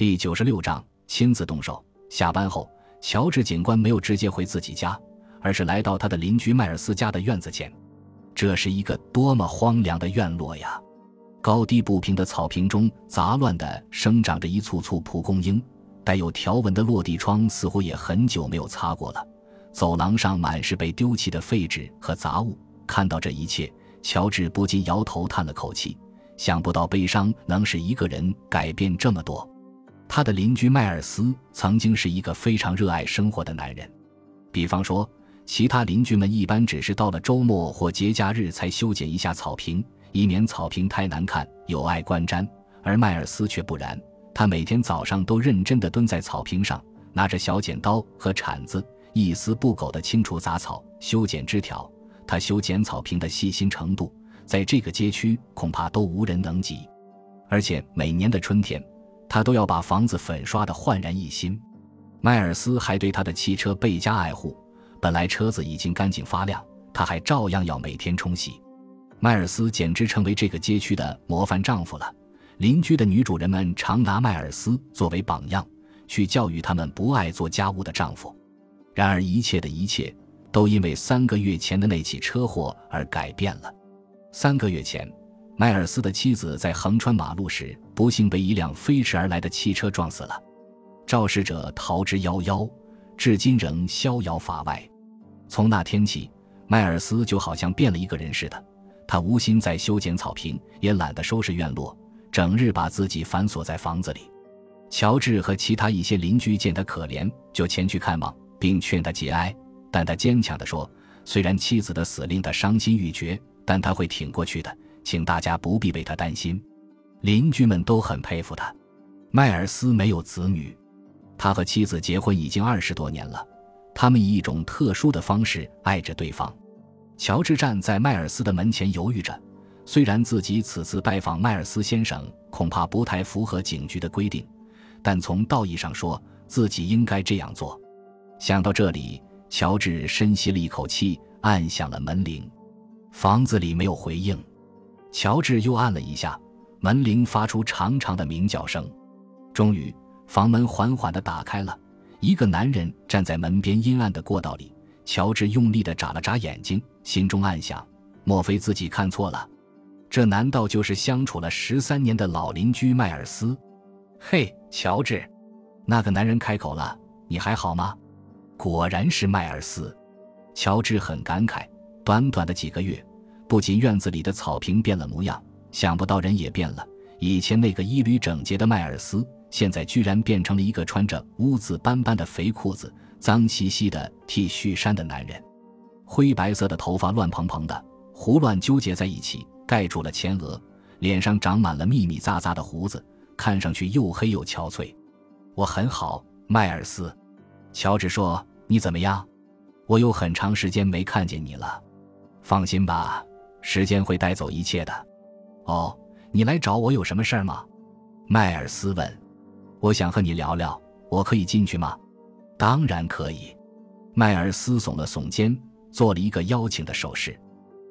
第九十六章亲自动手。下班后，乔治警官没有直接回自己家，而是来到他的邻居迈尔斯家的院子前。这是一个多么荒凉的院落呀！高低不平的草坪中，杂乱地生长着一簇簇蒲公英。带有条纹的落地窗似乎也很久没有擦过了。走廊上满是被丢弃的废纸和杂物。看到这一切，乔治不禁摇头叹了口气。想不到悲伤能使一个人改变这么多。他的邻居迈尔斯曾经是一个非常热爱生活的男人。比方说，其他邻居们一般只是到了周末或节假日才修剪一下草坪，以免草坪太难看有碍观瞻。而迈尔斯却不然。他每天早上都认真地蹲在草坪上，拿着小剪刀和铲子，一丝不苟地清除杂草、修剪枝条。他修剪草坪的细心程度，在这个街区恐怕都无人能及。而且每年的春天，他都要把房子粉刷得焕然一新。迈尔斯还对他的汽车倍加爱护，本来车子已经干净发亮，他还照样要每天冲洗。迈尔斯简直成为这个街区的模范丈夫了。邻居的女主人们常拿迈尔斯作为榜样，去教育他们不爱做家务的丈夫。然而，一切的一切都因为三个月前的那起车祸而改变了。三个月前，迈尔斯的妻子在横穿马路时，不幸被一辆飞驰而来的汽车撞死了。肇事者逃之夭夭，至今仍逍遥法外。从那天起，迈尔斯就好像变了一个人似的。他无心再修剪草坪，也懒得收拾院落。整日把自己反锁在房子里，乔治和其他一些邻居见他可怜，就前去看望，并劝他节哀。但他坚强地说：“虽然妻子的死令他伤心欲绝，但他会挺过去的，请大家不必为他担心。”邻居们都很佩服他。迈尔斯没有子女，他和妻子结婚已经二十多年了，他们以一种特殊的方式爱着对方。乔治站在迈尔斯的门前犹豫着。虽然自己此次拜访迈尔斯先生恐怕不太符合警局的规定，但从道义上说，自己应该这样做。想到这里，乔治深吸了一口气，按响了门铃。房子里没有回应，乔治又按了一下，门铃发出长长的鸣叫声。终于，房门缓缓地打开了，一个男人站在门边阴暗的过道里。乔治用力地眨了眨眼睛，心中暗想：莫非自己看错了？这难道就是相处了十三年的老邻居迈尔斯？嘿，乔治，那个男人开口了：“你还好吗？”果然是迈尔斯。乔治很感慨，短短的几个月，不仅院子里的草坪变了模样，想不到人也变了。以前那个衣履整洁的迈尔斯，现在居然变成了一个穿着污渍斑斑的肥裤子、脏兮兮的 T 恤衫的男人。灰白色的头发乱蓬蓬的，胡乱纠结在一起。盖住了前额，脸上长满了密密匝匝的胡子，看上去又黑又憔悴。我很好，迈尔斯。乔治说：“你怎么样？我有很长时间没看见你了。放心吧，时间会带走一切的。”哦，你来找我有什么事儿吗？迈尔斯问。我想和你聊聊，我可以进去吗？当然可以。迈尔斯耸了耸肩，做了一个邀请的手势。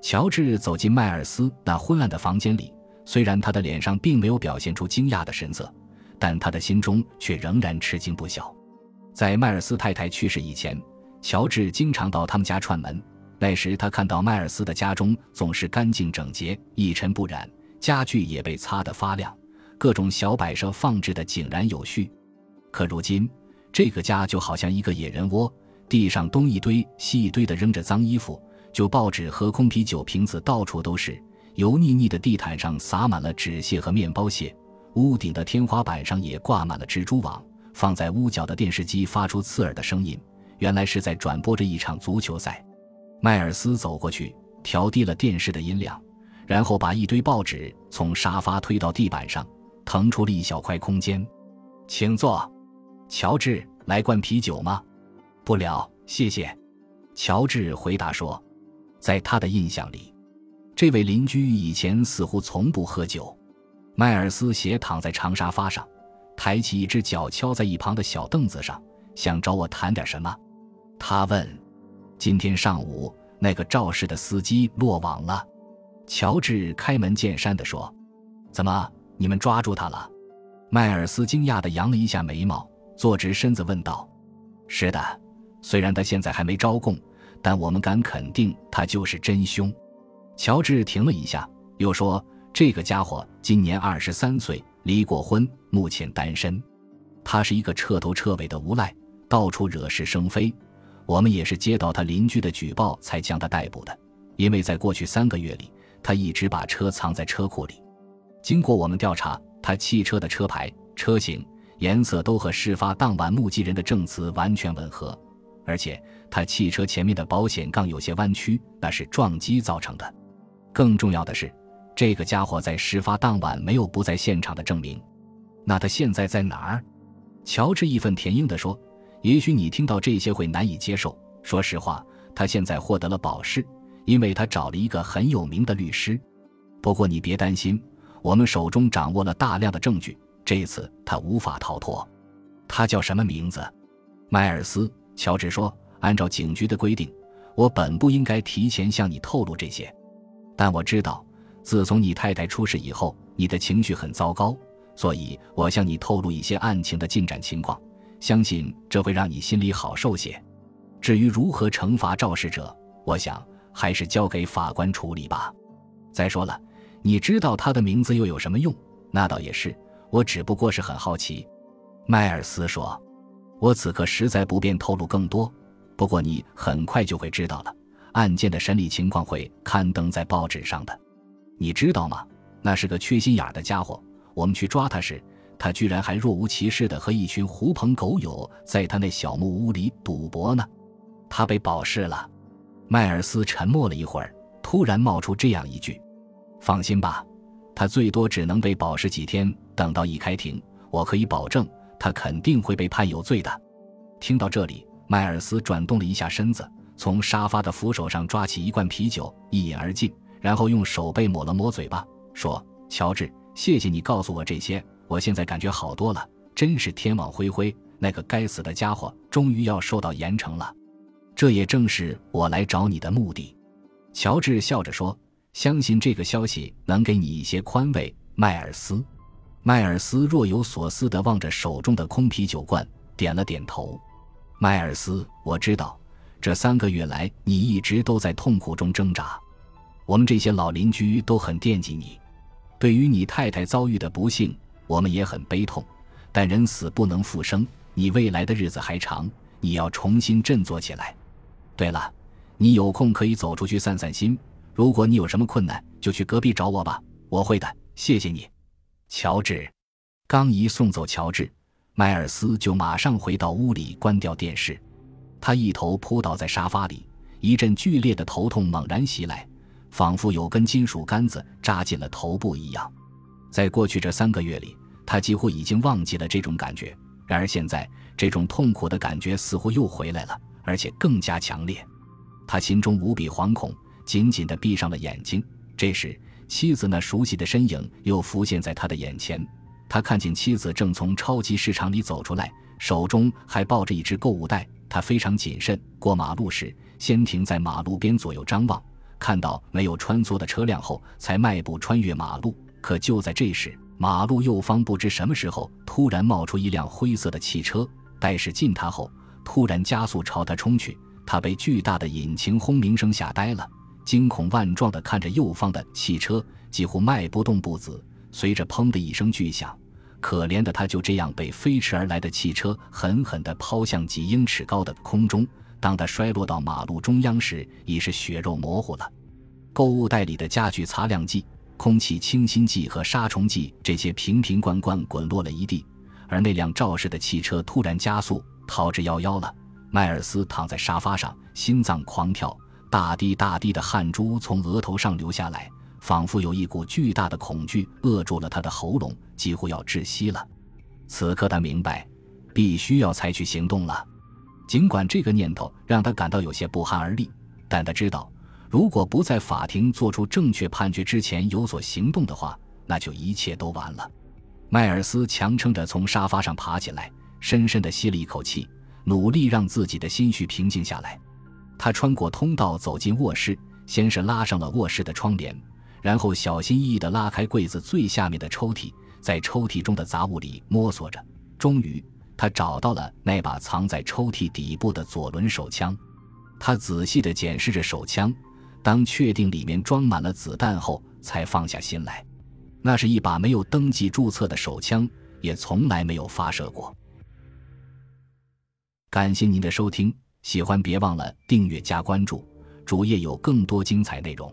乔治走进迈尔斯那昏暗的房间里，虽然他的脸上并没有表现出惊讶的神色，但他的心中却仍然吃惊不小。在迈尔斯太太去世以前，乔治经常到他们家串门。那时他看到迈尔斯的家中总是干净整洁、一尘不染，家具也被擦得发亮，各种小摆设放置得井然有序。可如今，这个家就好像一个野人窝，地上东一堆西一堆的扔着脏衣服。旧报纸和空啤酒瓶子到处都是，油腻腻的地毯上撒满了纸屑和面包屑，屋顶的天花板上也挂满了蜘蛛网。放在屋角的电视机发出刺耳的声音，原来是在转播着一场足球赛。迈尔斯走过去，调低了电视的音量，然后把一堆报纸从沙发推到地板上，腾出了一小块空间。请坐，乔治，来罐啤酒吗？不了，谢谢。乔治回答说。在他的印象里，这位邻居以前似乎从不喝酒。迈尔斯斜躺在长沙发上，抬起一只脚敲在一旁的小凳子上，想找我谈点什么。他问：“今天上午那个肇事的司机落网了。”乔治开门见山地说：“怎么，你们抓住他了？”迈尔斯惊讶地扬了一下眉毛，坐直身子问道：“是的，虽然他现在还没招供，但我们敢肯定他就是真凶。”乔治停了一下，又说：“这个家伙今年二十三岁，离过婚，目前单身。他是一个彻头彻尾的无赖，到处惹是生非。我们也是接到他邻居的举报才将他逮捕的，因为在过去三个月里，他一直把车藏在车库里。经过我们调查。”他汽车的车牌、车型、颜色都和事发当晚目击人的证词完全吻合，而且他汽车前面的保险杠有些弯曲，那是撞击造成的。更重要的是，这个家伙在事发当晚没有不在现场的证明。那他现在在哪儿？乔治义愤填膺地说：“也许你听到这些会难以接受。说实话，他现在获得了保释，因为他找了一个很有名的律师。不过你别担心。”我们手中掌握了大量的证据，这次他无法逃脱。他叫什么名字？迈尔斯。乔治说：“按照警局的规定，我本不应该提前向你透露这些，但我知道，自从你太太出事以后，你的情绪很糟糕，所以我向你透露一些案情的进展情况，相信这会让你心里好受些。至于如何惩罚肇事者，我想还是交给法官处理吧。再说了。”你知道他的名字又有什么用？那倒也是，我只不过是很好奇。”迈尔斯说，“我此刻实在不便透露更多，不过你很快就会知道了。案件的审理情况会刊登在报纸上的。你知道吗？那是个缺心眼的家伙。我们去抓他时，他居然还若无其事地和一群狐朋狗友在他那小木屋里赌博呢。他被保释了。”迈尔斯沉默了一会儿，突然冒出这样一句。放心吧，他最多只能被保释几天。等到一开庭，我可以保证他肯定会被判有罪的。听到这里，迈尔斯转动了一下身子，从沙发的扶手上抓起一罐啤酒，一饮而尽，然后用手背抹了抹嘴巴，说：“乔治，谢谢你告诉我这些，我现在感觉好多了。真是天网恢恢，那个该死的家伙终于要受到严惩了。这也正是我来找你的目的。”乔治笑着说。相信这个消息能给你一些宽慰，迈尔斯。迈尔斯若有所思地望着手中的空啤酒罐，点了点头。迈尔斯，我知道，这三个月来你一直都在痛苦中挣扎。我们这些老邻居都很惦记你。对于你太太遭遇的不幸，我们也很悲痛。但人死不能复生，你未来的日子还长，你要重新振作起来。对了，你有空可以走出去散散心。如果你有什么困难，就去隔壁找我吧，我会的。谢谢你，乔治。刚一送走乔治，迈尔斯就马上回到屋里关掉电视。他一头扑倒在沙发里，一阵剧烈的头痛猛然袭来，仿佛有根金属杆子扎进了头部一样。在过去这三个月里，他几乎已经忘记了这种感觉。然而现在，这种痛苦的感觉似乎又回来了，而且更加强烈。他心中无比惶恐。紧紧地闭上了眼睛。这时，妻子那熟悉的身影又浮现在他的眼前。他看见妻子正从超级市场里走出来，手中还抱着一只购物袋。他非常谨慎，过马路时先停在马路边左右张望，看到没有穿梭的车辆后，才迈步穿越马路。可就在这时，马路右方不知什么时候突然冒出一辆灰色的汽车，待驶近他后，突然加速朝他冲去。他被巨大的引擎轰鸣声吓呆了。惊恐万状地看着右方的汽车，几乎迈不动步子。随着“砰”的一声巨响，可怜的他就这样被飞驰而来的汽车狠狠地抛向几英尺高的空中。当他摔落到马路中央时，已是血肉模糊了。购物袋里的家具擦亮剂、空气清新剂和杀虫剂，这些瓶瓶罐罐滚落了一地。而那辆肇事的汽车突然加速，逃之夭夭了。迈尔斯躺在沙发上，心脏狂跳。大滴大滴的汗珠从额头上流下来，仿佛有一股巨大的恐惧扼住了他的喉咙，几乎要窒息了。此刻他明白，必须要采取行动了。尽管这个念头让他感到有些不寒而栗，但他知道，如果不在法庭做出正确判决之前有所行动的话，那就一切都完了。迈尔斯强撑着从沙发上爬起来，深深地吸了一口气，努力让自己的心绪平静下来。他穿过通道走进卧室，先是拉上了卧室的窗帘，然后小心翼翼地拉开柜子最下面的抽屉，在抽屉中的杂物里摸索着，终于，他找到了那把藏在抽屉底部的左轮手枪。他仔细地检视着手枪，当确定里面装满了子弹后，才放下心来。那是一把没有登记注册的手枪，也从来没有发射过。感谢您的收听，喜欢别忘了订阅加关注，主页有更多精彩内容。